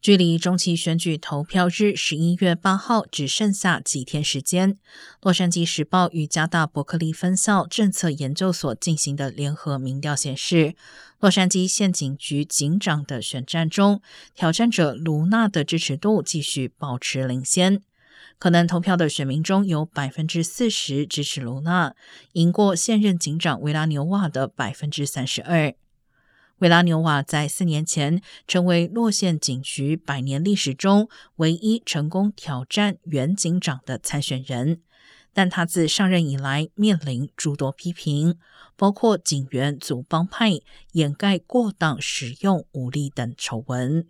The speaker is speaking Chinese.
距离中期选举投票日十一月八号只剩下几天时间，洛杉矶时报与加大伯克利分校政策研究所进行的联合民调显示，洛杉矶县警局警长的选战中，挑战者卢娜的支持度继续保持领先。可能投票的选民中有百分之四十支持卢娜，赢过现任警长维拉纽瓦的百分之三十二。维拉纽瓦在四年前成为洛县警局百年历史中唯一成功挑战原警长的参选人，但他自上任以来面临诸多批评，包括警员组帮派、掩盖过当使用武力等丑闻。